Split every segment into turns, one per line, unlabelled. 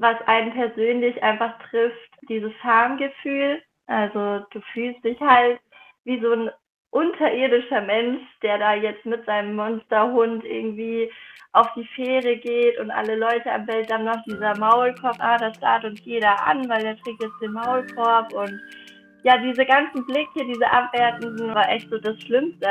was einen persönlich einfach trifft, dieses Farmgefühl. Also du fühlst dich halt wie so ein unterirdischer Mensch, der da jetzt mit seinem Monsterhund irgendwie auf die Fähre geht und alle Leute am Bild dann noch dieser Maulkorb, ah, das starrt uns jeder an, weil der trägt jetzt den Maulkorb und ja, diese ganzen Blicke, diese abwertenden, war echt so das Schlimmste.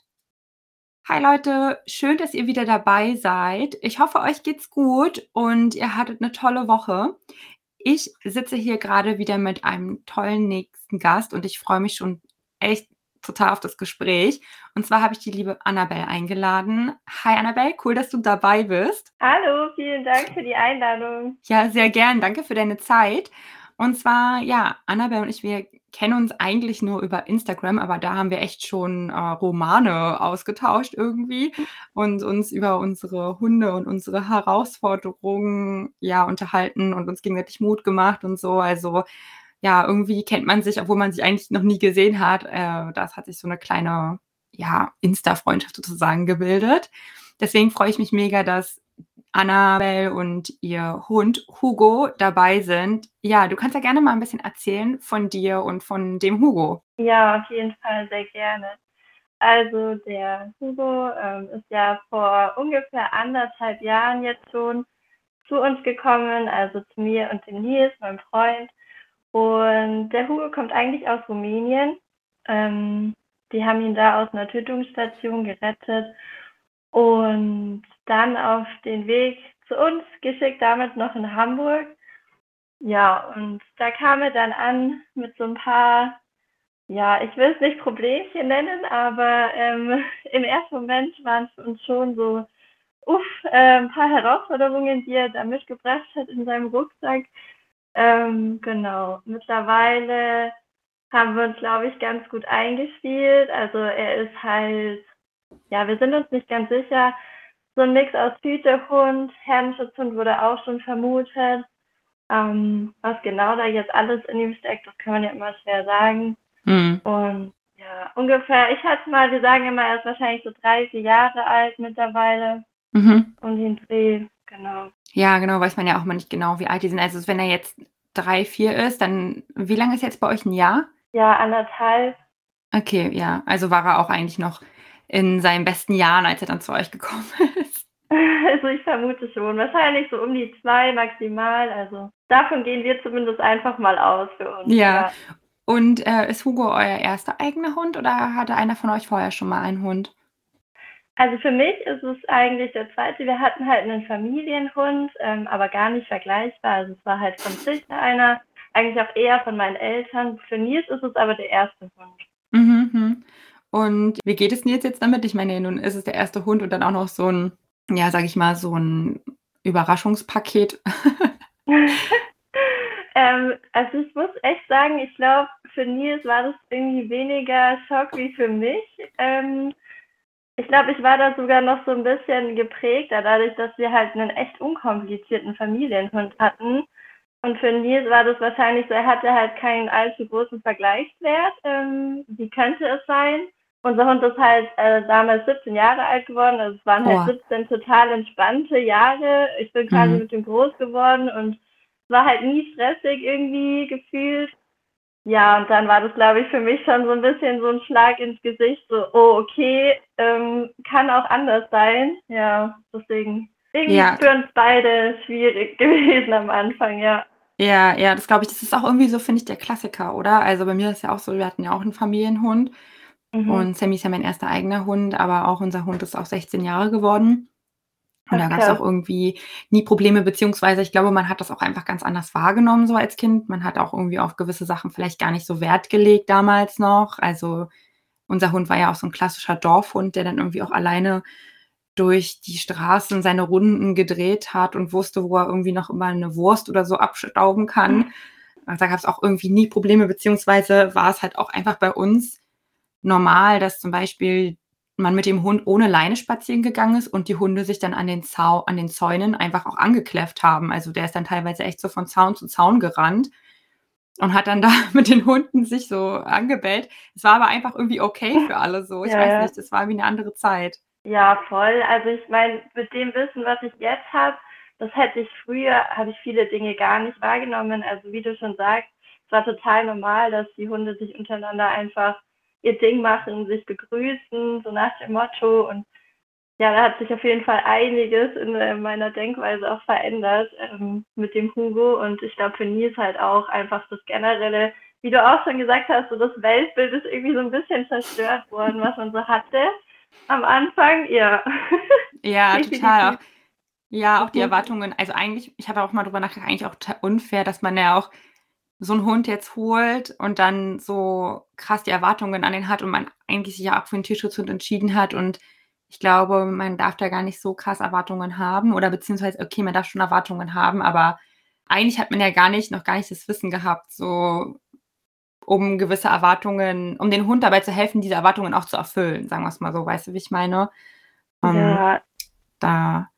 Hi Leute, schön, dass ihr wieder dabei seid. Ich hoffe, euch geht's gut und ihr hattet eine tolle Woche. Ich sitze hier gerade wieder mit einem tollen nächsten Gast und ich freue mich schon echt total auf das Gespräch. Und zwar habe ich die liebe Annabelle eingeladen. Hi Annabelle, cool, dass du dabei bist.
Hallo, vielen Dank für die Einladung.
Ja, sehr gern. Danke für deine Zeit. Und zwar, ja, Annabelle und ich, wir kennen uns eigentlich nur über Instagram, aber da haben wir echt schon äh, Romane ausgetauscht irgendwie und uns über unsere Hunde und unsere Herausforderungen ja unterhalten und uns gegenseitig Mut gemacht und so. Also ja, irgendwie kennt man sich, obwohl man sich eigentlich noch nie gesehen hat. Äh, das hat sich so eine kleine, ja, Insta-Freundschaft sozusagen gebildet. Deswegen freue ich mich mega, dass Annabelle und ihr Hund Hugo dabei sind. Ja, du kannst ja gerne mal ein bisschen erzählen von dir und von dem Hugo.
Ja, auf jeden Fall sehr gerne. Also der Hugo ähm, ist ja vor ungefähr anderthalb Jahren jetzt schon zu uns gekommen, also zu mir und dem Nils, meinem Freund. Und der Hugo kommt eigentlich aus Rumänien. Ähm, die haben ihn da aus einer Tötungsstation gerettet und dann auf den Weg zu uns geschickt, damit noch in Hamburg. Ja, und da kam er dann an mit so ein paar, ja, ich will es nicht Problemchen nennen, aber ähm, im ersten Moment waren es uns schon so, uff, äh, ein paar Herausforderungen, die er da mitgebracht hat in seinem Rucksack. Ähm, genau. Mittlerweile haben wir uns, glaube ich, ganz gut eingespielt. Also er ist halt, ja, wir sind uns nicht ganz sicher. So ein Mix aus Hütehund, Herdenschutzhund wurde auch schon vermutet. Ähm, was genau da jetzt alles in ihm steckt, das kann man ja immer schwer sagen. Mhm. Und ja, ungefähr, ich hatte mal, wir sagen immer, er ist wahrscheinlich so drei, vier Jahre alt mittlerweile. Mhm. Und den Dreh, genau.
Ja, genau, weiß man ja auch mal nicht genau, wie alt die sind. Also wenn er jetzt drei, vier ist, dann wie lange ist jetzt bei euch ein Jahr?
Ja, anderthalb.
Okay, ja. Also war er auch eigentlich noch in seinen besten Jahren, als er dann zu euch gekommen ist.
Also ich vermute schon. Wahrscheinlich so um die zwei maximal. Also davon gehen wir zumindest einfach mal aus für uns.
Ja. ja. Und äh, ist Hugo euer erster eigener Hund oder hatte einer von euch vorher schon mal einen Hund?
Also für mich ist es eigentlich der zweite. Wir hatten halt einen Familienhund, ähm, aber gar nicht vergleichbar. Also es war halt von Züchter einer, eigentlich auch eher von meinen Eltern. Für Nils ist es aber der erste Hund.
Mhm. Und wie geht es Nils jetzt damit? Ich meine, nun ist es der erste Hund und dann auch noch so ein, ja, sag ich mal, so ein Überraschungspaket.
ähm, also ich muss echt sagen, ich glaube, für Nils war das irgendwie weniger Schock wie für mich. Ähm, ich glaube, ich war da sogar noch so ein bisschen geprägter, dadurch, dass wir halt einen echt unkomplizierten Familienhund hatten. Und für Nils war das wahrscheinlich so, er hatte halt keinen allzu großen Vergleichswert. Ähm, wie könnte es sein? Unser Hund ist halt äh, damals 17 Jahre alt geworden. Also es waren halt 17 total entspannte Jahre. Ich bin quasi mhm. mit ihm groß geworden und es war halt nie stressig irgendwie gefühlt. Ja, und dann war das, glaube ich, für mich schon so ein bisschen so ein Schlag ins Gesicht, so, oh, okay, ähm, kann auch anders sein. Ja, deswegen irgendwie ja. für uns beide schwierig gewesen am Anfang, ja.
Ja, ja, das glaube ich, das ist auch irgendwie so, finde ich, der Klassiker, oder? Also bei mir ist ja auch so, wir hatten ja auch einen Familienhund mhm. und Sammy ist ja mein erster eigener Hund, aber auch unser Hund ist auch 16 Jahre geworden. Und da gab es auch irgendwie nie Probleme, beziehungsweise ich glaube, man hat das auch einfach ganz anders wahrgenommen, so als Kind. Man hat auch irgendwie auf gewisse Sachen vielleicht gar nicht so Wert gelegt damals noch. Also unser Hund war ja auch so ein klassischer Dorfhund, der dann irgendwie auch alleine durch die Straßen seine Runden gedreht hat und wusste, wo er irgendwie noch immer eine Wurst oder so abstauben kann. Da gab es auch irgendwie nie Probleme, beziehungsweise war es halt auch einfach bei uns normal, dass zum Beispiel man mit dem Hund ohne Leine spazieren gegangen ist und die Hunde sich dann an den, Zau an den Zäunen einfach auch angekläfft haben. Also der ist dann teilweise echt so von Zaun zu Zaun gerannt und hat dann da mit den Hunden sich so angebellt. Es war aber einfach irgendwie okay für alle so. Ich ja, weiß nicht, es war wie eine andere Zeit.
Ja, voll. Also ich meine, mit dem Wissen, was ich jetzt habe, das hätte ich früher, habe ich viele Dinge gar nicht wahrgenommen. Also wie du schon sagst, es war total normal, dass die Hunde sich untereinander einfach ihr Ding machen, sich begrüßen, so nach dem Motto. Und ja, da hat sich auf jeden Fall einiges in äh, meiner Denkweise auch verändert ähm, mit dem Hugo. Und ich glaube, für Nils halt auch einfach das generelle, wie du auch schon gesagt hast, so das Weltbild ist irgendwie so ein bisschen zerstört worden, was man so hatte am Anfang. Ja.
Ja, total. Auch, ja, auch die Erwartungen. Also eigentlich, ich habe auch mal drüber nachgedacht, eigentlich auch unfair, dass man ja auch so einen Hund jetzt holt und dann so krass die Erwartungen an den hat und man eigentlich sich ja auch für einen Tierschutzhund entschieden hat und ich glaube, man darf da gar nicht so krass Erwartungen haben oder beziehungsweise, okay, man darf schon Erwartungen haben, aber eigentlich hat man ja gar nicht, noch gar nicht das Wissen gehabt, so um gewisse Erwartungen, um den Hund dabei zu helfen, diese Erwartungen auch zu erfüllen, sagen wir es mal so, weißt du, wie ich meine? Um, ja. Da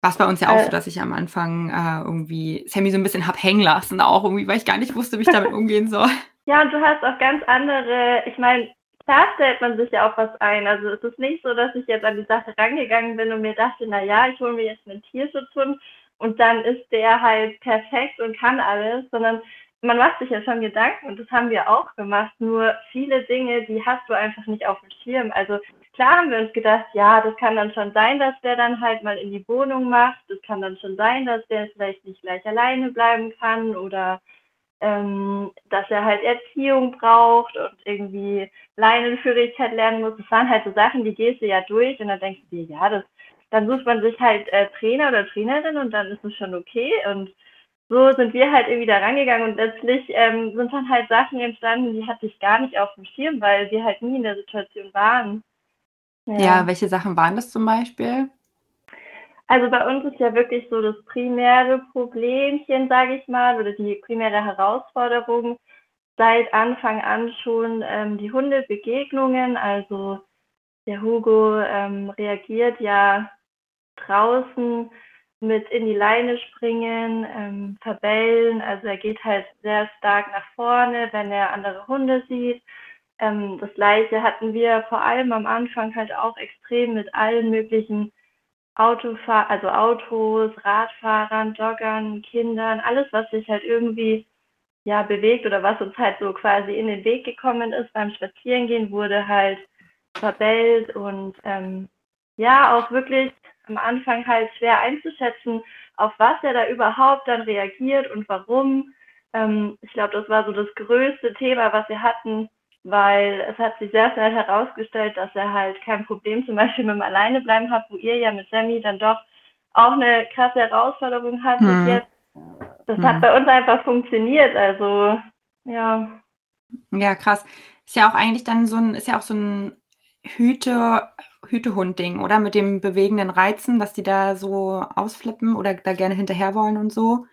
war es bei uns ja auch äh, so, dass ich am Anfang äh, irgendwie Sammy so ein bisschen hab hängen lassen, auch irgendwie, weil ich gar nicht wusste, wie ich damit umgehen soll.
Ja, und du hast auch ganz andere, ich meine, klar stellt man sich ja auch was ein. Also es ist nicht so, dass ich jetzt an die Sache rangegangen bin und mir dachte, na ja, ich hole mir jetzt einen Tierschutzhund und dann ist der halt perfekt und kann alles, sondern man macht sich ja schon Gedanken und das haben wir auch gemacht. Nur viele Dinge, die hast du einfach nicht auf dem Schirm. Also klar haben wir uns gedacht, ja, das kann dann schon sein, dass der dann halt mal in die Wohnung macht. Das kann dann schon sein, dass der vielleicht nicht gleich alleine bleiben kann oder ähm, dass er halt Erziehung braucht und irgendwie Leinenführigkeit lernen muss. Das waren halt so Sachen, die gehst du ja durch und dann denkst du dir, ja, das, dann sucht man sich halt äh, Trainer oder Trainerin und dann ist es schon okay. Und so sind wir halt irgendwie da rangegangen und letztlich ähm, sind dann halt Sachen entstanden, die hatte ich gar nicht auf dem Schirm, weil wir halt nie in der Situation waren.
Ja. ja, welche Sachen waren das zum Beispiel?
Also bei uns ist ja wirklich so das primäre Problemchen, sage ich mal, oder die primäre Herausforderung seit Anfang an schon ähm, die Hundebegegnungen. Also der Hugo ähm, reagiert ja draußen mit in die Leine springen, ähm, verbellen. Also er geht halt sehr stark nach vorne, wenn er andere Hunde sieht. Ähm, das gleiche hatten wir vor allem am Anfang halt auch extrem mit allen möglichen Autofahr also Autos, Radfahrern, Joggern, Kindern, alles, was sich halt irgendwie ja bewegt oder was uns halt so quasi in den Weg gekommen ist beim Spazierengehen, wurde halt verbellt und ähm, ja auch wirklich am Anfang halt schwer einzuschätzen, auf was er da überhaupt dann reagiert und warum. Ähm, ich glaube, das war so das größte Thema, was wir hatten, weil es hat sich sehr schnell herausgestellt, dass er halt kein Problem zum Beispiel mit dem Alleinebleiben hat, wo ihr ja mit Sammy dann doch auch eine krasse Herausforderung hattet hm. jetzt. Das hm. hat bei uns einfach funktioniert, also ja.
Ja, krass. Ist ja auch eigentlich dann so ein, ist ja auch so ein Hüte, Hütehund-Ding, oder? Mit dem bewegenden Reizen, dass die da so ausflippen oder da gerne hinterher wollen und so.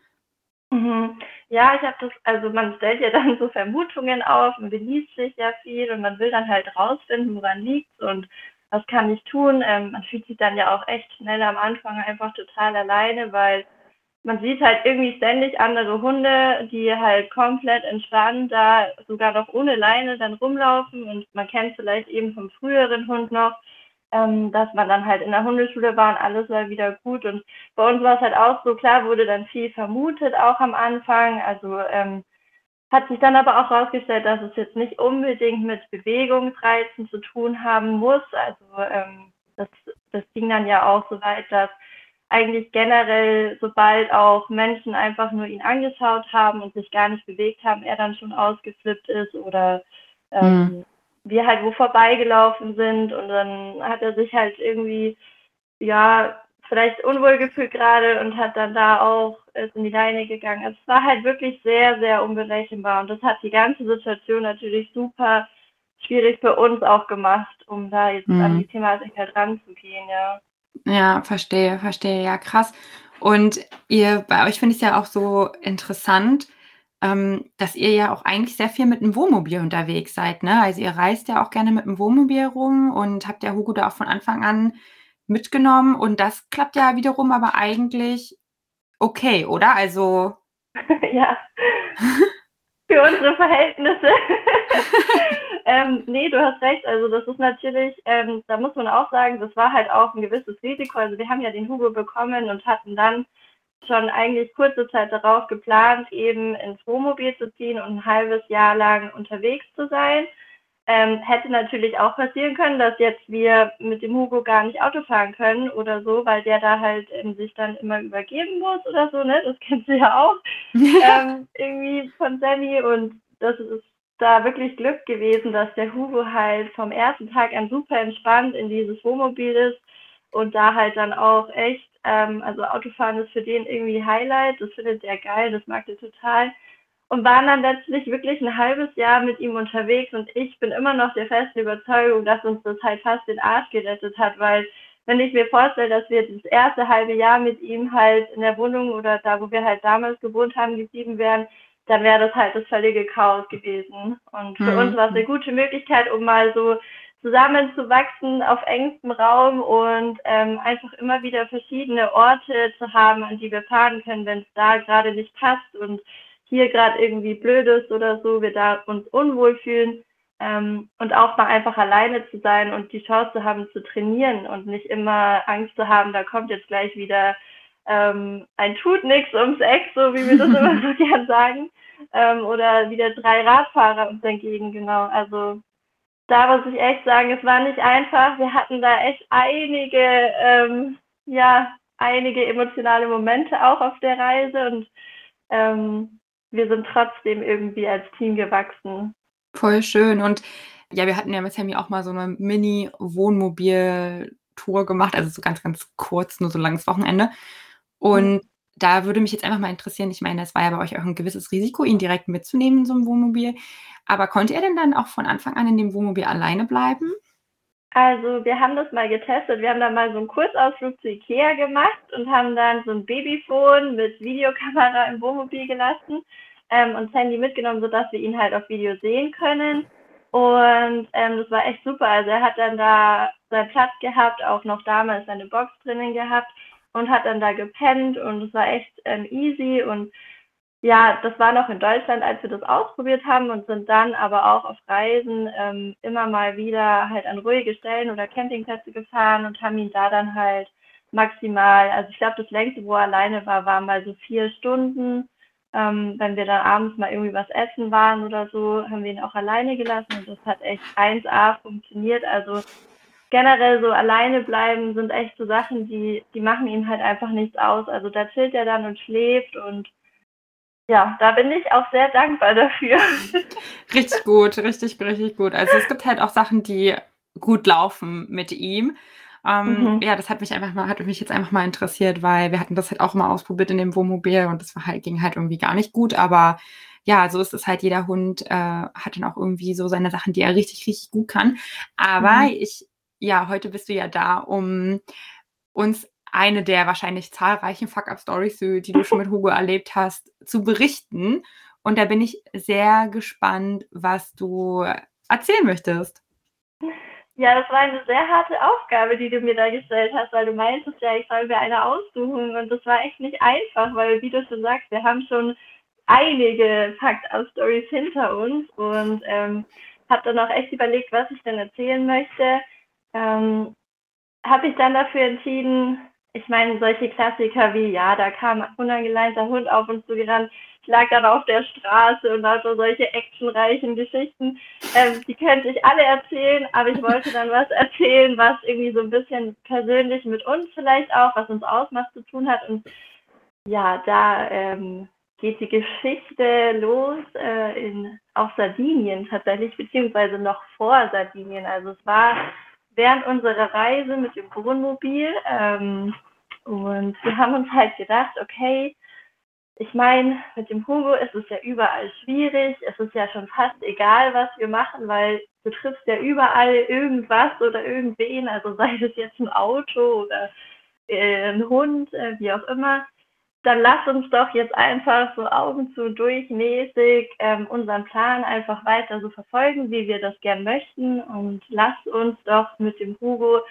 Mhm. Ja, ich habe das, also man stellt ja dann so Vermutungen auf und beliest sich ja viel und man will dann halt rausfinden, woran liegt und was kann ich tun. Ähm, man fühlt sich dann ja auch echt schnell am Anfang einfach total alleine, weil man sieht halt irgendwie ständig andere Hunde, die halt komplett entspannt da sogar noch ohne Leine dann rumlaufen und man kennt vielleicht eben vom früheren Hund noch, ähm, dass man dann halt in der Hundeschule war und alles war wieder gut. Und bei uns war es halt auch so, klar wurde dann viel vermutet, auch am Anfang. Also ähm, hat sich dann aber auch herausgestellt, dass es jetzt nicht unbedingt mit Bewegungsreizen zu tun haben muss. Also ähm, das, das ging dann ja auch so weit, dass eigentlich generell, sobald auch Menschen einfach nur ihn angeschaut haben und sich gar nicht bewegt haben, er dann schon ausgeflippt ist oder ähm, mhm wir halt wo vorbeigelaufen sind und dann hat er sich halt irgendwie, ja, vielleicht unwohl gefühlt gerade und hat dann da auch ist in die Leine gegangen. Also es war halt wirklich sehr, sehr unberechenbar und das hat die ganze Situation natürlich super schwierig für uns auch gemacht, um da jetzt mhm. an die Thematik halt ranzugehen, ja.
Ja, verstehe, verstehe. Ja, krass. Und ihr bei euch finde ich es ja auch so interessant, ähm, dass ihr ja auch eigentlich sehr viel mit dem Wohnmobil unterwegs seid, ne? Also, ihr reist ja auch gerne mit dem Wohnmobil rum und habt ja Hugo da auch von Anfang an mitgenommen und das klappt ja wiederum aber eigentlich okay, oder? Also
Ja. Für unsere Verhältnisse. Ähm, ne, du hast recht. Also, das ist natürlich ähm, da muss man auch sagen, das war halt auch 'n gewisses Risiko. Also, wir haben ja den Hugo bekommen und hatten dann schon eigentlich kurze Zeit darauf geplant, eben ins Wohnmobil zu ziehen und 'n halbes Jahr lang unterwegs zu sein. Ähm, hätte natürlich auch passieren können, dass jetzt wir mit dem Hugo gar nicht Auto fahren können oder so, weil der da halt, ähm, sich dann immer übergeben muss oder so, ne? Das kennst du ja auch, ähm, irgendwie von Sammy und das ist da wirklich Glück gewesen, dass der Hugo halt vom ersten Tag an super entspannt in dieses Wohnmobil ist und da halt dann auch echt ähm, also Autofahren ist für den irgendwie Highlight, das findet er geil, das mag der total und waren dann letztlich wirklich ein halbes Jahr mit ihm unterwegs und ich bin immer noch der festen Überzeugung, dass uns das halt fast den Arsch gerettet hat, weil wenn ich mir vorstelle, dass wir das erste halbe Jahr mit ihm halt in der Wohnung oder da, wo wir halt damals gewohnt haben, geblieben wären, dann wäre das halt das völlige Chaos gewesen. Und für mhm. uns war es eine gute Möglichkeit, um mal so zusammenzuwachsen auf engstem Raum und ähm, einfach immer wieder verschiedene Orte zu haben, an die wir fahren können, wenn es da gerade nicht passt und hier gerade irgendwie blöd ist oder so, wir da uns unwohl fühlen ähm, und auch mal einfach alleine zu sein und die Chance zu haben zu trainieren und nicht immer Angst zu haben, da kommt jetzt gleich wieder ähm, ein tut nix ums Eck, so wie wir das immer so gern sagen, ähm, oder wieder drei Radfahrer uns entgegen, genau. Also da muss ich echt sagen, es war nicht einfach. Wir hatten da echt einige, ähm, ja, einige emotionale Momente auch auf der Reise und ähm, wir sind trotzdem irgendwie als Team gewachsen.
Voll schön. Und ja, wir hatten ja mit Sammy auch mal so eine Mini-Wohnmobil-Tour gemacht, also so ganz, ganz kurz, nur so ein langes Wochenende. Und. Da würde mich jetzt einfach mal interessieren, ich meine, es war ja bei euch auch ein gewisses Risiko, ihn direkt mitzunehmen in so einem Wohnmobil. Aber konnte er denn dann auch von Anfang an in dem Wohnmobil alleine bleiben?
Also, wir haben das mal getestet. Wir haben da mal so einen Kurzausflug zu Ikea gemacht und haben dann so ein Babyphone mit Videokamera im Wohnmobil gelassen, ähm, und Sandy mitgenommen, sodass wir ihn halt auf Video sehen können. Und, ähm, das war echt super. Also, er hat dann da seinen Platz gehabt, auch noch damals seine Box drinnen gehabt und hat dann da gepennt und es war echt, ähm, easy und ja, das war noch in Deutschland, als wir das ausprobiert haben und sind dann aber auch auf Reisen ähm, immer mal wieder halt an ruhige Stellen oder Campingplätze gefahren und haben ihn da dann halt maximal, also ich glaube, das längste, wo er alleine war, war mal so vier Stunden. Ähm, wenn wir dann abends mal irgendwie was essen waren oder so, haben wir ihn auch alleine gelassen und das hat echt 1A funktioniert. Also generell so alleine bleiben sind echt so Sachen, die, die machen ihm halt einfach nichts aus. Also da chillt er dann und schläft und ja, da bin ich auch sehr dankbar dafür.
Richtig gut, richtig, richtig gut. Also es gibt halt auch Sachen, die gut laufen mit ihm. Ähm, mhm. Ja, das hat mich einfach mal, hat mich jetzt einfach mal interessiert, weil wir hatten das halt auch mal ausprobiert in dem Wohnmobil und das war halt, ging halt irgendwie gar nicht gut, aber ja, so ist es halt, jeder Hund äh, hat dann auch irgendwie so seine Sachen, die er richtig, richtig gut kann. Aber mhm. ich, ja, heute bist du ja da, um uns eine der wahrscheinlich zahlreichen Fuck-Up-Stories, die du schon mit Hugo erlebt hast, zu berichten. Und da bin ich sehr gespannt, was du erzählen möchtest.
Ja, das war eine sehr harte Aufgabe, die du mir da gestellt hast, weil du meintest ja, ich soll mir eine aussuchen und das war echt nicht einfach, weil wie du schon sagst, wir haben schon einige Fakt-Out-Stories hinter uns und ähm, habe dann auch echt überlegt, was ich denn erzählen möchte. Ähm, habe ich dann dafür entschieden, ich meine, solche Klassiker wie, ja, da kam ein unangeleinter Hund auf uns zugerannt, ich lag dann auf der Straße und hatte solche actionreichen Geschichten, ähm, die könnte ich alle erzählen, aber ich wollte dann was erzählen, was irgendwie so ein bisschen persönlich mit uns vielleicht auch, was uns ausmacht, zu tun hat. Und ja, da ähm, geht die Geschichte los äh, in, auf Sardinien tatsächlich, beziehungsweise noch vor Sardinien. Also es war während unserer Reise mit dem Wohnmobil. Ähm, und wir haben uns halt gedacht, okay, ich meine, mit dem Hugo ist es ja überall schwierig. Es ist ja schon fast egal, was wir machen, weil du triffst ja überall irgendwas oder irgendwen. Also sei es jetzt ein Auto oder äh, ein Hund, äh, wie auch immer, dann lass uns doch jetzt einfach so Augen zu durchmäßig ähm, unseren Plan einfach weiter so verfolgen, wie wir das gern möchten und lass uns doch mit dem Hugo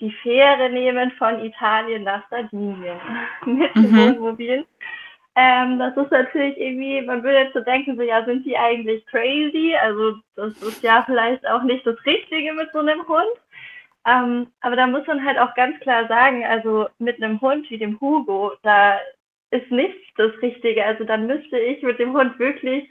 die Fähre nehmen von Italien nach Sardinien mit dem mhm. Wohnmobil. Ähm, das ist natürlich irgendwie, man würde jetzt so denken, so ja, sind die eigentlich crazy? Also das ist ja vielleicht auch nicht das Richtige mit so einem Hund. Ähm, aber da muss man halt auch ganz klar sagen, also mit einem Hund wie dem Hugo, da ist nichts das Richtige. Also dann müsste ich mit dem Hund wirklich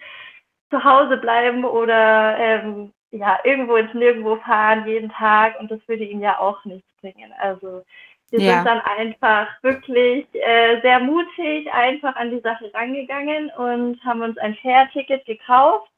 zu Hause bleiben oder ähm, ja, irgendwo ins Nirgendwo fahren jeden Tag und das würde ihn ja auch nichts bringen. Also wir ja. sind dann einfach wirklich äh, sehr mutig einfach an die Sache rangegangen und haben uns ein Fährticket gekauft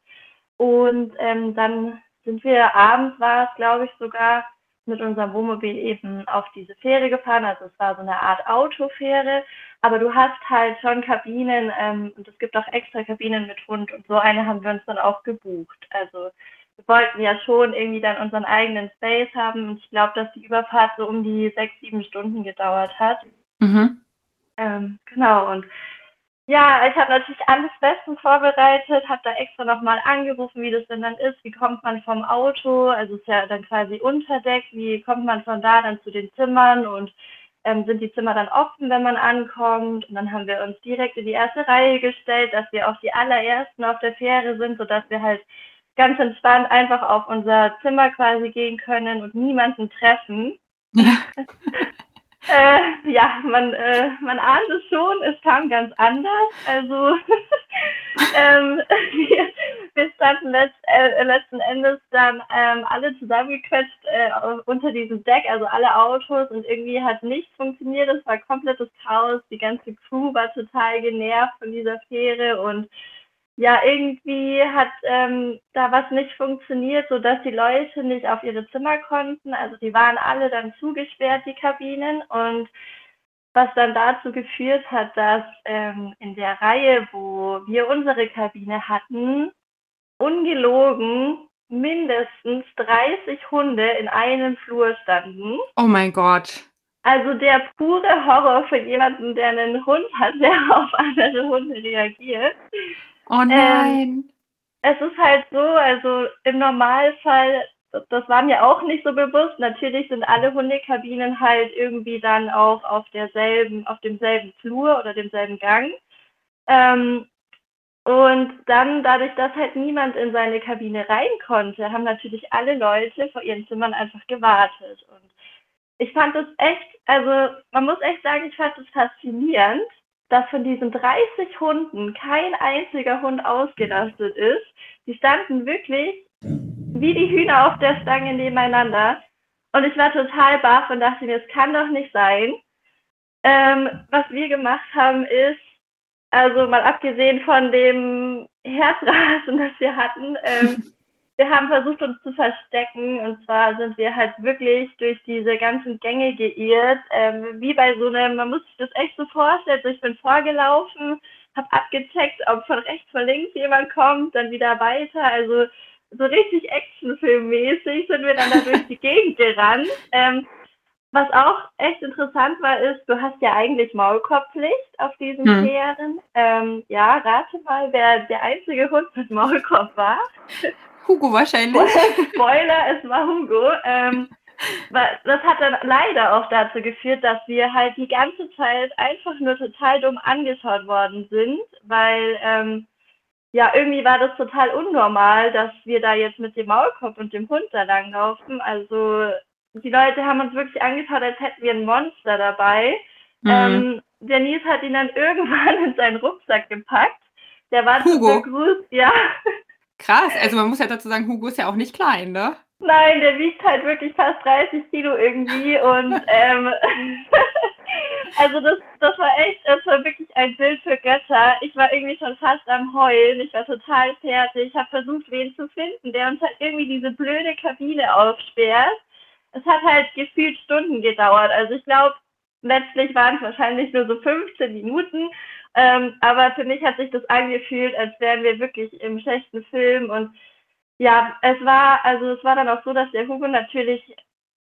und ähm, dann sind wir abends war es glaube ich sogar mit unserem Wohnmobil eben auf diese Fähre gefahren. Also es war so eine Art Autofähre, aber du hast halt schon Kabinen ähm, und es gibt auch extra Kabinen mit Hund und so eine haben wir uns dann auch gebucht. Also wir wollten ja schon irgendwie dann unseren eigenen Space haben und ich glaube, dass die Überfahrt so um die sechs, sieben Stunden gedauert hat. Mhm. Ähm, genau und ja, ich habe natürlich alles bestens vorbereitet, habe da extra nochmal angerufen, wie das denn dann ist, wie kommt man vom Auto, also ist ja dann quasi Unterdeck, wie kommt man von da dann zu den Zimmern und ähm, sind die Zimmer dann offen, wenn man ankommt. Und dann haben wir uns direkt in die erste Reihe gestellt, dass wir auch die allerersten auf der Fähre sind, sodass wir halt ganz entspannt einfach auf unser Zimmer quasi gehen können und niemanden treffen. Ja. Äh, ja, man, äh, man ahnt es schon, es kam ganz anders. Also ähm, wir, wir, standen letzt, äh, letzten Endes dann ähm, alle zusammengequetscht äh, unter diesem Deck, also alle Autos und irgendwie hat nichts funktioniert. Es war komplettes Chaos. Die ganze Crew war total genervt von dieser Fähre und ja, irgendwie hat ähm, da was nicht funktioniert, sodass die Leute nicht auf ihre Zimmer konnten. Also die waren alle dann zugesperrt, die Kabinen. Und was dann dazu geführt hat, dass ähm, in der Reihe, wo wir unsere Kabine hatten, ungelogen mindestens 30 Hunde in einem Flur standen.
Oh mein Gott.
Also der pure Horror für jemanden, der einen Hund hat, der auf andere Hunde reagiert.
Oh ähm, nein. Ähm,
es ist halt so, also im Normalfall, das war mir auch nicht so bewusst. Natürlich sind alle Hundekabinen halt irgendwie dann auch auf derselben, auf demselben Flur oder demselben Gang. Ähm, und dann, dadurch, dass halt niemand in seine Kabine rein konnte, haben natürlich alle Leute vor ihren Zimmern einfach gewartet. Und ich fand das echt, also man muss echt sagen, ich fand das faszinierend, dass von diesen 30 Hunden kein einziger Hund ausgelastet ist. Die standen wirklich wie die Hühner auf der Stange nebeneinander. Und ich war total baff und dachte mir, es kann doch nicht sein. Ähm, was wir gemacht haben ist, also mal abgesehen von dem Herzrasen, das wir hatten, ähm, wir haben versucht, uns zu verstecken. Und zwar sind wir halt wirklich durch diese ganzen Gänge geirrt. Ähm, wie bei so einem, man muss sich das echt so vorstellen. Ich bin vorgelaufen, habe abgecheckt, ob von rechts, von links jemand kommt, dann wieder weiter. Also so richtig Actionfilmmäßig sind wir dann da durch die Gegend gerannt. Ähm, was auch echt interessant war, ist, du hast ja eigentlich Maulkorbpflicht auf diesen hm. Fähren. Ähm, ja, rate mal, wer der einzige Hund mit Maulkorb war.
Hugo wahrscheinlich.
Spoiler, es war Hugo. Ähm, das hat dann leider auch dazu geführt, dass wir halt die ganze Zeit einfach nur total dumm angeschaut worden sind, weil ähm, ja, irgendwie war das total unnormal, dass wir da jetzt mit dem Maulkorb und dem Hund da langlaufen. Also die Leute haben uns wirklich angeschaut, als hätten wir ein Monster dabei. Mhm. Ähm, der Nils hat ihn dann irgendwann in seinen Rucksack gepackt. Der war
Hugo.
begrüßt, ja.
Krass, also man muss ja dazu sagen, Hugo ist ja auch nicht klein, ne?
Nein, der wiegt halt wirklich fast 30 Kilo irgendwie und ähm, also das, das war echt, das war wirklich ein Bild für Götter. Ich war irgendwie schon fast am Heulen, ich war total fertig, ich habe versucht, wen zu finden, der uns halt irgendwie diese blöde Kabine aufsperrt. Es hat halt gefühlt Stunden gedauert, also ich glaube, letztlich waren es wahrscheinlich nur so 15 Minuten ähm, aber für mich hat sich das angefühlt, als wären wir wirklich im schlechten Film. Und ja, es war, also es war dann auch so, dass der Hugo natürlich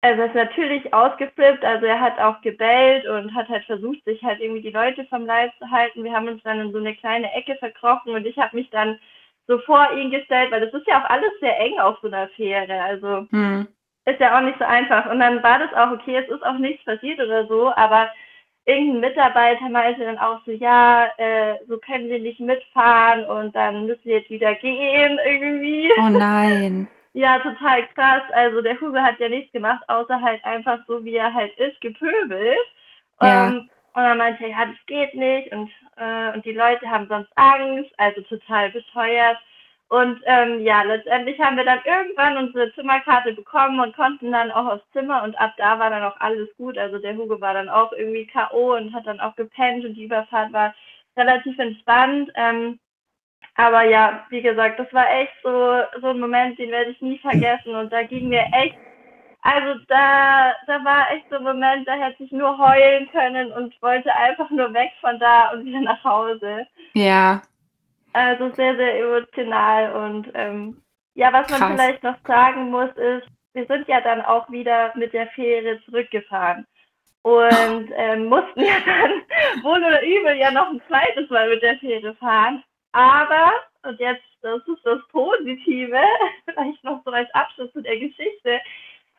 also er ist natürlich ausgeflippt, also er hat auch gebellt und hat halt versucht, sich halt irgendwie die Leute vom Leib zu halten. Wir haben uns dann in so eine kleine Ecke verkrochen und ich habe mich dann so vor ihn gestellt, weil das ist ja auch alles sehr eng auf so einer Fähre. Also hm. ist ja auch nicht so einfach. Und dann war das auch okay, es ist auch nichts passiert oder so, aber irgendein Mitarbeiter meinte dann auch so, ja, äh, so können Sie nicht mitfahren und dann müssen Sie jetzt wieder gehen irgendwie.
Oh nein.
Ja, total krass. Also der Hugo hat ja nichts gemacht, außer halt einfach so, wie er halt ist, gepöbelt. Ja. Ähm, und dann meinte er, ja, das geht nicht und, äh, und die Leute haben sonst Angst, also total bescheuert. Und ähm, ja, letztendlich haben wir dann irgendwann unsere Zimmerkarte bekommen und konnten dann auch aufs Zimmer und ab da war dann auch alles gut. Also der Hugo war dann auch irgendwie K.O. und hat dann auch gepennt und die Überfahrt war relativ entspannt. Ähm, aber ja, wie gesagt, das war echt so, so ein Moment, den werde ich nie vergessen. Und da ging mir echt, also da, da war echt so ein Moment, da hätte ich nur heulen können und wollte einfach nur weg von da und wieder nach Hause.
Ja.
Also sehr, sehr emotional. Und ähm, ja, was man Krass. vielleicht noch sagen muss, ist, wir sind ja dann auch wieder mit der Fähre zurückgefahren. Und ähm, mussten ja dann wohl oder übel ja noch ein zweites Mal mit der Fähre fahren. Aber, und jetzt, das ist das Positive, vielleicht noch so als Abschluss zu der Geschichte,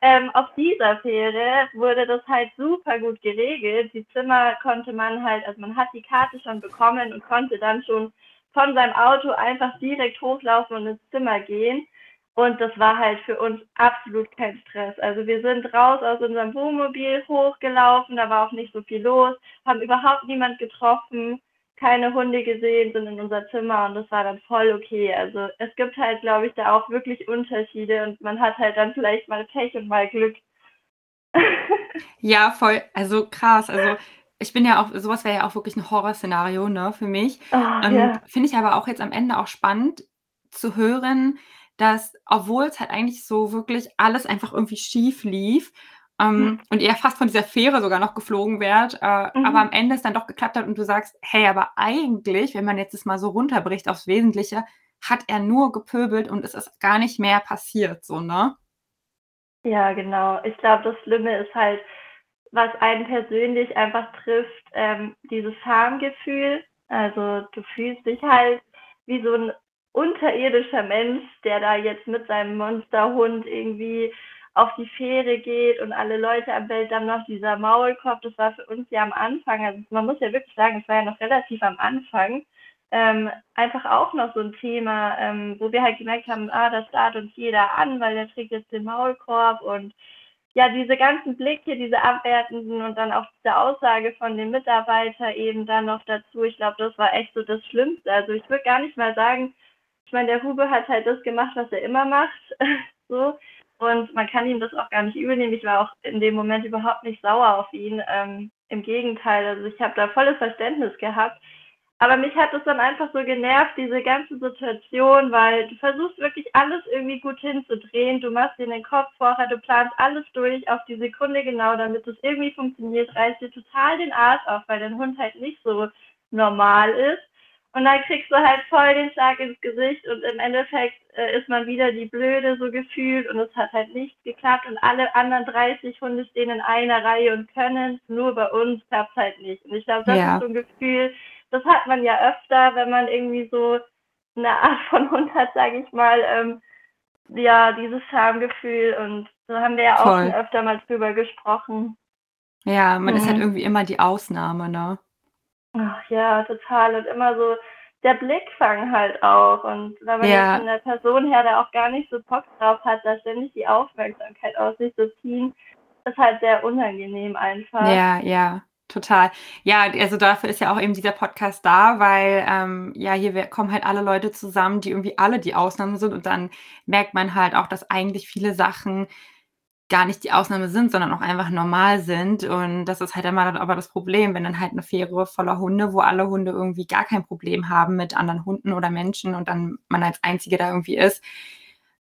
ähm, auf dieser Fähre wurde das halt super gut geregelt. Die Zimmer konnte man halt, also man hat die Karte schon bekommen und konnte dann schon von seinem Auto einfach direkt hochlaufen und ins Zimmer gehen. Und das war halt für uns absolut kein Stress. Also wir sind raus aus unserem Wohnmobil hochgelaufen, da war auch nicht so viel los, haben überhaupt niemand getroffen keine Hunde gesehen, sind in unser Zimmer und das war dann voll okay. Also es gibt halt, glaube ich, da auch wirklich Unterschiede und man hat halt dann vielleicht mal Pech und mal Glück.
ja, voll, also krass. Also ich bin ja auch, sowas wäre ja auch wirklich ein Horrorszenario, ne, für mich. Oh, ähm, ja. Finde ich aber auch jetzt am Ende auch spannend zu hören, dass, obwohl es halt eigentlich so wirklich alles einfach irgendwie schief lief, ähm, mhm. und ihr fast von dieser Fähre sogar noch geflogen wärt, äh, mhm. aber am Ende es dann doch geklappt hat und du sagst, hey, aber eigentlich, wenn man jetzt das mal so runterbricht aufs Wesentliche, hat er nur gepöbelt und es ist gar nicht mehr passiert, so, ne?
Ja, genau. Ich glaube, das Schlimme ist halt, was einen persönlich einfach trifft, ähm, dieses Harmgefühl. Also du fühlst dich halt wie so ein unterirdischer Mensch, der da jetzt mit seinem Monsterhund irgendwie auf die Fähre geht und alle Leute am Weltdamm noch dieser Maulkorb, das war für uns ja am Anfang, also man muss ja wirklich sagen, es war ja noch relativ am Anfang, ähm, einfach auch noch so ein Thema, ähm, wo wir halt gemerkt haben, ah, das starrt uns jeder an, weil der trägt jetzt den Maulkorb und ja, diese ganzen Blicke, diese abwertenden und dann auch diese Aussage von dem Mitarbeiter eben dann noch dazu, ich glaube, das war echt so das Schlimmste. Also ich würde gar nicht mal sagen, ich meine, der Hube hat halt das gemacht, was er immer macht, so. Und man kann ihm das auch gar nicht übernehmen. Ich war auch in dem Moment überhaupt nicht sauer auf ihn. Ähm, Im Gegenteil, also ich habe da volles Verständnis gehabt. Aber mich hat es dann einfach so genervt, diese ganze Situation, weil du versuchst wirklich alles irgendwie gut hinzudrehen. Du machst dir den Kopf vorher, du planst alles durch auf die Sekunde genau, damit es irgendwie funktioniert, reißt dir total den Arsch auf, weil dein Hund halt nicht so normal ist. Und dann kriegst du halt voll den Schlag ins Gesicht und im Endeffekt äh, ist man wieder die Blöde so gefühlt und es hat halt nicht geklappt und alle anderen 30 Hunde stehen in einer Reihe und können nur bei uns klappt halt nicht. Und ich glaube, das ja. ist so ein Gefühl, das hat man ja öfter, wenn man irgendwie so eine Art von Hund hat, sage ich mal, ähm, ja, dieses Schamgefühl und so haben wir ja auch schon öfter mal drüber gesprochen.
Ja, man mhm. ist halt mhm. irgendwie immer die Ausnahme, ne?
Ach ja, total. Und immer so der Blickfang halt auch. Und wenn man ja. jetzt von der Person her da auch gar nicht so Bock drauf hat, da ständig die Aufmerksamkeit auf sich zu ziehen, ist halt sehr unangenehm einfach.
Ja, ja. Total. Ja, also dafür ist ja auch eben dieser Podcast da, weil ähm, ja, hier kommen halt alle Leute zusammen, die irgendwie alle die Ausnahmen sind und dann merkt man halt auch, dass eigentlich viele Sachen gar nicht die Ausnahme sind, sondern auch einfach normal sind. Und das ist halt immer dann aber das Problem, wenn dann halt eine Fähre voller Hunde, wo alle Hunde irgendwie gar kein Problem haben mit anderen Hunden oder Menschen und dann man als Einzige da irgendwie ist.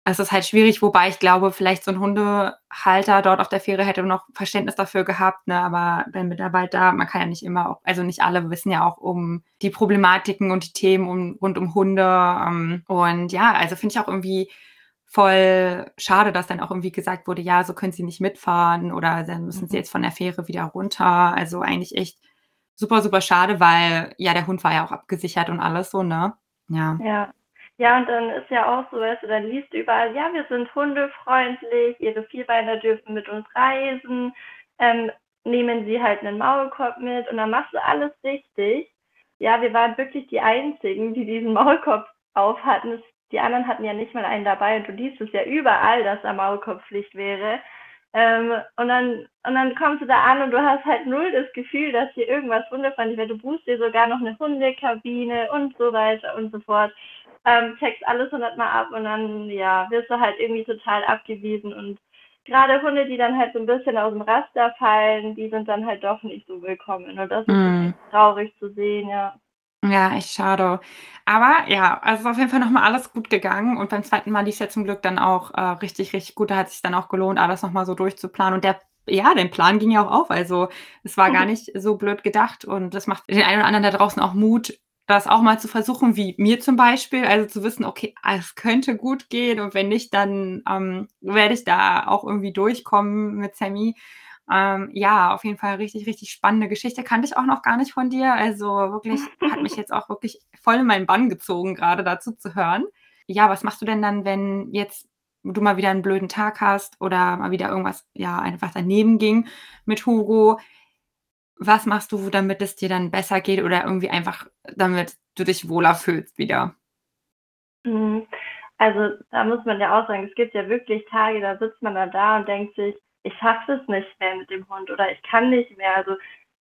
Es ist halt schwierig, wobei ich glaube, vielleicht so ein Hundehalter dort auf der Fähre hätte noch Verständnis dafür gehabt, ne? aber beim Mitarbeiter, man kann ja nicht immer, auch, also nicht alle wissen ja auch um die Problematiken und die Themen um, rund um Hunde. Ähm, und ja, also finde ich auch irgendwie voll schade, dass dann auch irgendwie gesagt wurde, ja, so können sie nicht mitfahren oder dann müssen sie mhm. jetzt von der Fähre wieder runter. Also eigentlich echt super, super schade, weil ja, der Hund war ja auch abgesichert und alles so, ne?
Ja. Ja. Ja, und dann ist ja auch so, weißt du, dann liest du überall, ja, wir sind hundefreundlich, ihre Vierbeiner dürfen mit uns reisen, ähm, nehmen sie halt einen Maulkorb mit und dann machst du alles richtig. Ja, wir waren wirklich die Einzigen, die diesen Maulkorb auf hatten. Die anderen hatten ja nicht mal einen dabei und du liest es ja überall, dass da Maulkorbpflicht wäre. Ähm, und dann und dann kommst du da an und du hast halt null das Gefühl, dass hier irgendwas wunderfreundlich wäre. Du buchst dir sogar noch eine Hundekabine und so weiter und so fort. Ähm, checkst alles hundertmal ab und dann, ja, wirst du halt irgendwie total abgewiesen und gerade Hunde, die dann halt so ein bisschen aus dem Raster fallen, die sind dann halt doch nicht so willkommen. Und das ist mm. traurig zu sehen, ja.
Ja, echt schade. Aber ja, also ist auf jeden Fall nochmal alles gut gegangen und beim zweiten Mal lief es ja zum Glück dann auch äh, richtig, richtig gut. Da hat es sich dann auch gelohnt, alles nochmal so durchzuplanen. Und der, ja, der Plan ging ja auch auf. Also es war gar nicht so blöd gedacht und das macht den einen oder anderen da draußen auch Mut, das auch mal zu versuchen, wie mir zum Beispiel, also zu wissen, okay, es könnte gut gehen und wenn nicht, dann ähm, werde ich da auch irgendwie durchkommen mit Sammy. Ähm, ja, auf jeden Fall richtig, richtig spannende Geschichte. Kannte ich auch noch gar nicht von dir. Also wirklich, hat mich jetzt auch wirklich voll in meinen Bann gezogen, gerade dazu zu hören. Ja, was machst du denn dann, wenn jetzt du mal wieder einen blöden Tag hast oder mal wieder irgendwas, ja, einfach daneben ging mit Hugo? Was machst du, damit es dir dann besser geht oder irgendwie einfach, damit du dich wohler fühlst wieder?
Mhm. Also da muss man ja auch sagen, es gibt ja wirklich Tage, da sitzt man dann da und denkt sich, ich schaffe es nicht mehr mit dem Hund oder ich kann nicht mehr. Also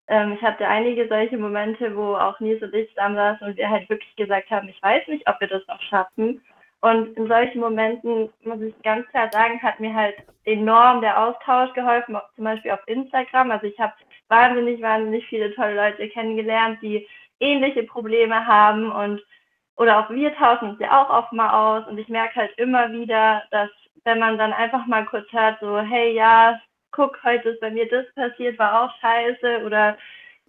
ähm, ich hatte einige solche Momente, wo auch Nils und ich zusammen saßen und wir halt wirklich gesagt haben, ich weiß nicht, ob wir das noch schaffen. Und in solchen Momenten, muss ich ganz klar sagen, hat mir halt enorm der Austausch geholfen, zum Beispiel auf Instagram. Also ich habe wahnsinnig, wahnsinnig viele tolle Leute kennengelernt, die ähnliche Probleme haben und oder auch wir tauschen uns ja auch oft mal aus und ich merke halt immer wieder, dass wenn man dann einfach mal kurz hört, so, hey, ja, guck, heute ist bei mir das passiert, war auch scheiße oder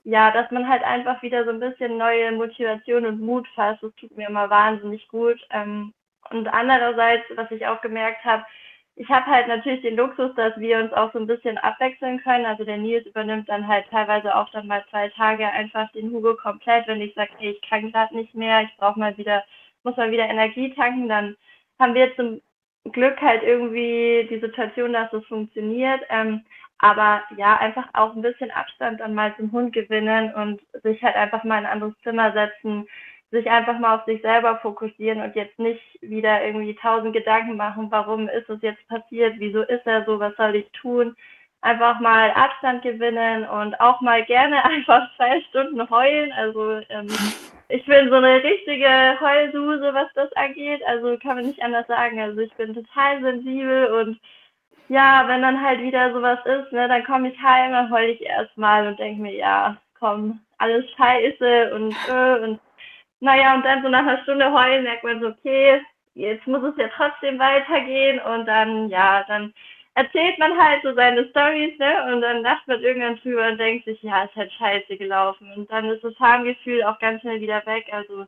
ja, dass man halt einfach wieder so ein bisschen neue Motivation und Mut fasst, das tut mir immer wahnsinnig gut. Ähm, und andererseits, was ich auch gemerkt habe, ich habe halt natürlich den Luxus, dass wir uns auch so ein bisschen abwechseln können. Also der Nils übernimmt dann halt teilweise auch dann mal zwei Tage einfach den Hugo komplett. Wenn ich sage, hey, ich kann gerade nicht mehr, ich brauche mal wieder, muss mal wieder Energie tanken, dann haben wir zum Glück halt irgendwie die Situation, dass es funktioniert. Ähm, aber ja, einfach auch ein bisschen Abstand dann mal zum Hund gewinnen und sich halt einfach mal in ein anderes Zimmer setzen, sich einfach mal auf sich selber fokussieren und jetzt nicht wieder irgendwie tausend Gedanken machen, warum ist es jetzt passiert, wieso ist er so, was soll ich tun. Einfach mal Abstand gewinnen und auch mal gerne einfach zwei Stunden heulen. Also ähm, ich bin so eine richtige Heulsuse, was das angeht. Also kann man nicht anders sagen. Also ich bin total sensibel und ja, wenn dann halt wieder sowas ist, ne, dann komme ich heim, dann heule ich erstmal und denke mir, ja, komm, alles scheiße und äh, und naja, und dann so nach einer Stunde heulen merkt man so, okay, jetzt muss es ja trotzdem weitergehen und dann, ja, dann erzählt man halt so seine Stories, ne? Und dann lacht man irgendwann drüber und denkt sich, ja, ist halt scheiße gelaufen. Und dann ist das Harmgefühl auch ganz schnell wieder weg. Also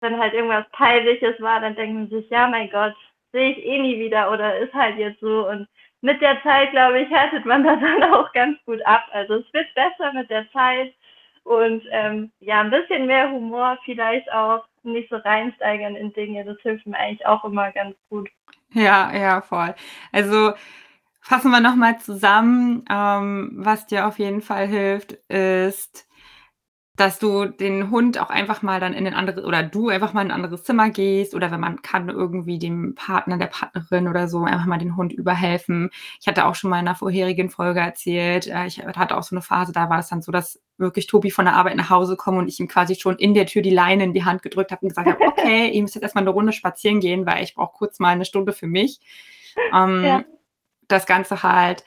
wenn halt irgendwas Peinliches war, dann denkt man sich, ja, mein Gott, sehe ich eh nie wieder oder ist halt jetzt so. Und mit der Zeit, glaube ich, härtet man das dann auch ganz gut ab. Also es wird besser mit der Zeit. Und ähm, ja, ein bisschen mehr Humor vielleicht auch, nicht so reinsteigern in Dinge, das hilft mir eigentlich auch immer ganz gut.
Ja, ja, voll. Also Fassen wir nochmal zusammen. Ähm, was dir auf jeden Fall hilft, ist, dass du den Hund auch einfach mal dann in ein anderes oder du einfach mal in ein anderes Zimmer gehst oder wenn man kann, irgendwie dem Partner, der Partnerin oder so einfach mal den Hund überhelfen. Ich hatte auch schon mal in einer vorherigen Folge erzählt, äh, ich hatte auch so eine Phase, da war es dann so, dass wirklich Tobi von der Arbeit nach Hause kommt und ich ihm quasi schon in der Tür die Leine in die Hand gedrückt habe und gesagt habe, okay, ihr müsst jetzt erstmal eine Runde spazieren gehen, weil ich brauche kurz mal eine Stunde für mich. Ähm, ja das Ganze halt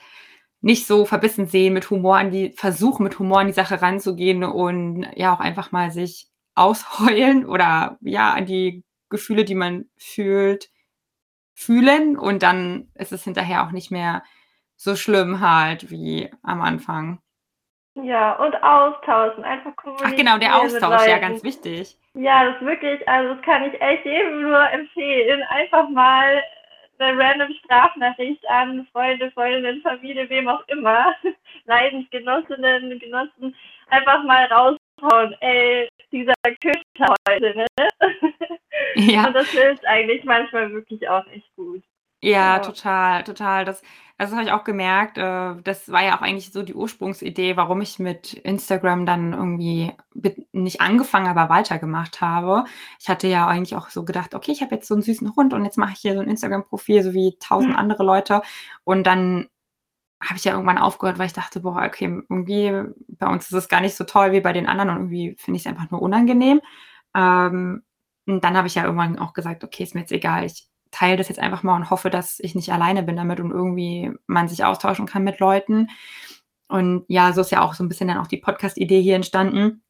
nicht so verbissen sehen, mit Humor an die, versuchen mit Humor an die Sache ranzugehen und ja auch einfach mal sich ausheulen oder ja an die Gefühle, die man fühlt, fühlen und dann ist es hinterher auch nicht mehr so schlimm halt wie am Anfang.
Ja, und austauschen, einfach
kommunizieren. Ach genau, der Austausch, ja, ganz wichtig.
Ja, das ist wirklich, also das kann ich echt jedem nur empfehlen. Einfach mal eine random Sprachnachricht an Freunde, Freundinnen, Familie, wem auch immer, Leidensgenossinnen, Genossen, einfach mal raushauen, ey, dieser Köter heute, ne? Ja. Und das hilft eigentlich manchmal wirklich auch echt gut.
Ja, ja. total, total. Das, also das habe ich auch gemerkt. Äh, das war ja auch eigentlich so die Ursprungsidee, warum ich mit Instagram dann irgendwie nicht angefangen, aber weitergemacht habe. Ich hatte ja eigentlich auch so gedacht, okay, ich habe jetzt so einen süßen Hund und jetzt mache ich hier so ein Instagram-Profil, so wie tausend mhm. andere Leute. Und dann habe ich ja irgendwann aufgehört, weil ich dachte, boah, okay, irgendwie bei uns ist es gar nicht so toll wie bei den anderen und irgendwie finde ich es einfach nur unangenehm. Ähm, und dann habe ich ja irgendwann auch gesagt, okay, ist mir jetzt egal, ich teile das jetzt einfach mal und hoffe, dass ich nicht alleine bin damit und irgendwie man sich austauschen kann mit Leuten. Und ja, so ist ja auch so ein bisschen dann auch die Podcast-Idee hier entstanden.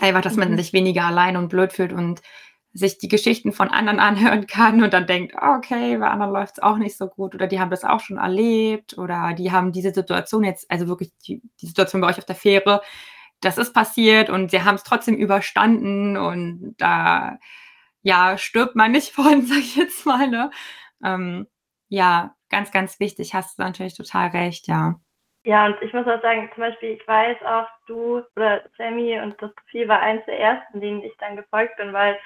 Einfach, dass man mhm. sich weniger allein und blöd fühlt und sich die Geschichten von anderen anhören kann und dann denkt, ah, okay, bei anderen läuft es auch nicht so gut oder die haben das auch schon erlebt oder die haben diese Situation jetzt, also wirklich die, die Situation bei euch auf der Fähre, das ist passiert und sie haben es trotzdem überstanden und da ja, stirbt man nicht von, sag ich jetzt mal, ne? Ähm, ja, ganz, ganz wichtig, hast du natürlich total recht, ja.
Ja, und ich muss auch sagen, zum Beispiel, ich weiß auch, du oder Sammy und das Profil war eins der ersten, denen ich dann gefolgt bin, weil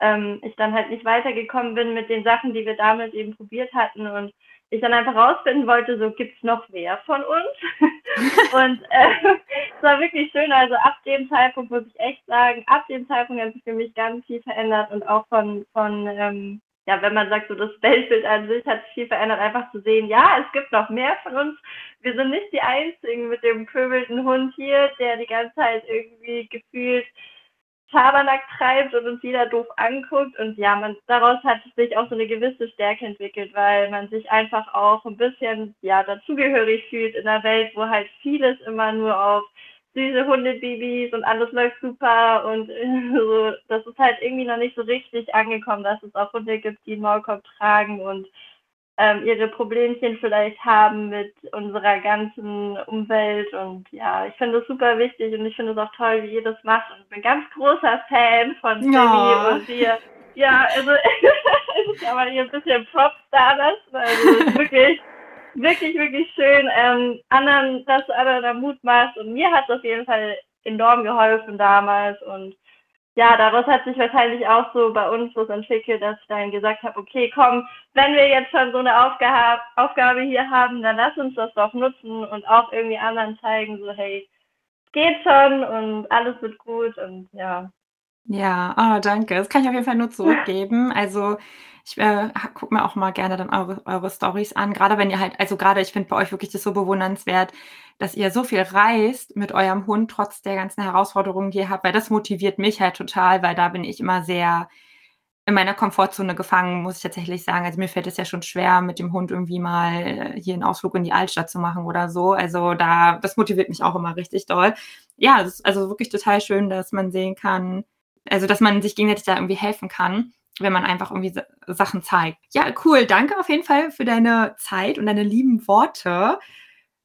ähm, ich dann halt nicht weitergekommen bin mit den Sachen, die wir damals eben probiert hatten und ich dann einfach rausfinden wollte, so gibt's noch mehr von uns. und äh, es war wirklich schön. Also ab dem Zeitpunkt muss ich echt sagen, ab dem Zeitpunkt hat sich für mich ganz viel verändert und auch von, von ähm, ja, wenn man sagt, so das Weltbild an sich hat sich viel verändert, einfach zu sehen, ja, es gibt noch mehr von uns. Wir sind nicht die Einzigen mit dem pöbelnden Hund hier, der die ganze Zeit irgendwie gefühlt Schabernack treibt und uns jeder doof anguckt. Und ja, man, daraus hat sich auch so eine gewisse Stärke entwickelt, weil man sich einfach auch ein bisschen, ja, dazugehörig fühlt in einer Welt, wo halt vieles immer nur auf süße Hundebabys und alles läuft super und so, das ist halt irgendwie noch nicht so richtig angekommen, dass es auch Hunde gibt, die einen Maulkorb tragen und ähm, ihre Problemchen vielleicht haben mit unserer ganzen Umwelt. Und ja, ich finde es super wichtig und ich finde es auch toll, wie ihr das macht. Und ich bin ganz großer Fan von Sammy ja. und dir. Ja, also ich kann mal hier ein bisschen Props da lassen. Also wirklich, wirklich, wirklich schön, ähm, anderen, dass du anderen da Mut machst. Und mir hat es auf jeden Fall enorm geholfen damals. Und ja, daraus hat sich wahrscheinlich auch so bei uns was entwickelt, dass ich dann gesagt habe, okay, komm, wenn wir jetzt schon so eine Aufgabe, Aufgabe hier haben, dann lass uns das doch nutzen und auch irgendwie anderen zeigen, so hey, geht schon und alles wird gut und ja.
Ja, oh, danke. Das kann ich auf jeden Fall nur zurückgeben. Also ich äh, gucke mir auch mal gerne dann eure, eure Stories an. Gerade wenn ihr halt, also gerade ich finde bei euch wirklich das so bewundernswert, dass ihr so viel reist mit eurem Hund trotz der ganzen Herausforderungen, die ihr habt, weil das motiviert mich halt total, weil da bin ich immer sehr in meiner Komfortzone gefangen, muss ich tatsächlich sagen. Also mir fällt es ja schon schwer, mit dem Hund irgendwie mal äh, hier einen Ausflug in die Altstadt zu machen oder so. Also da, das motiviert mich auch immer richtig doll. Ja, es ist also wirklich total schön, dass man sehen kann, also dass man sich gegenseitig da irgendwie helfen kann wenn man einfach irgendwie Sachen zeigt. Ja, cool. Danke auf jeden Fall für deine Zeit und deine lieben Worte.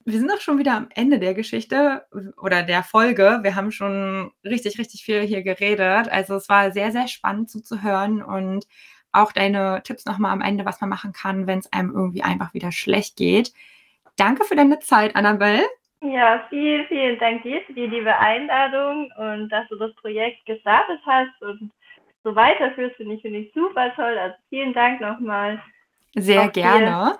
Wir sind auch schon wieder am Ende der Geschichte oder der Folge. Wir haben schon richtig, richtig viel hier geredet. Also es war sehr, sehr spannend zuzuhören und auch deine Tipps nochmal am Ende, was man machen kann, wenn es einem irgendwie einfach wieder schlecht geht. Danke für deine Zeit, Annabelle.
Ja, vielen, vielen Dank dir für die liebe Einladung und dass du das Projekt gestartet hast und so weiterführst, finde ich, finde ich super toll. Also vielen Dank nochmal.
Sehr gerne.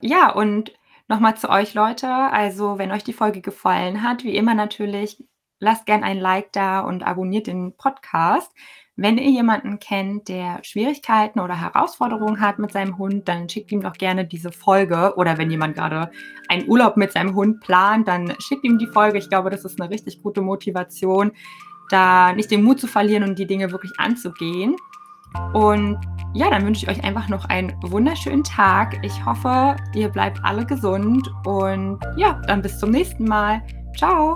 Dir. Ja, und nochmal zu euch, Leute. Also, wenn euch die Folge gefallen hat, wie immer natürlich, lasst gern ein Like da und abonniert den Podcast. Wenn ihr jemanden kennt, der Schwierigkeiten oder Herausforderungen hat mit seinem Hund, dann schickt ihm doch gerne diese Folge. Oder wenn jemand gerade einen Urlaub mit seinem Hund plant, dann schickt ihm die Folge. Ich glaube, das ist eine richtig gute Motivation, da nicht den Mut zu verlieren und die Dinge wirklich anzugehen. Und ja, dann wünsche ich euch einfach noch einen wunderschönen Tag. Ich hoffe, ihr bleibt alle gesund und ja, dann bis zum nächsten Mal. Ciao.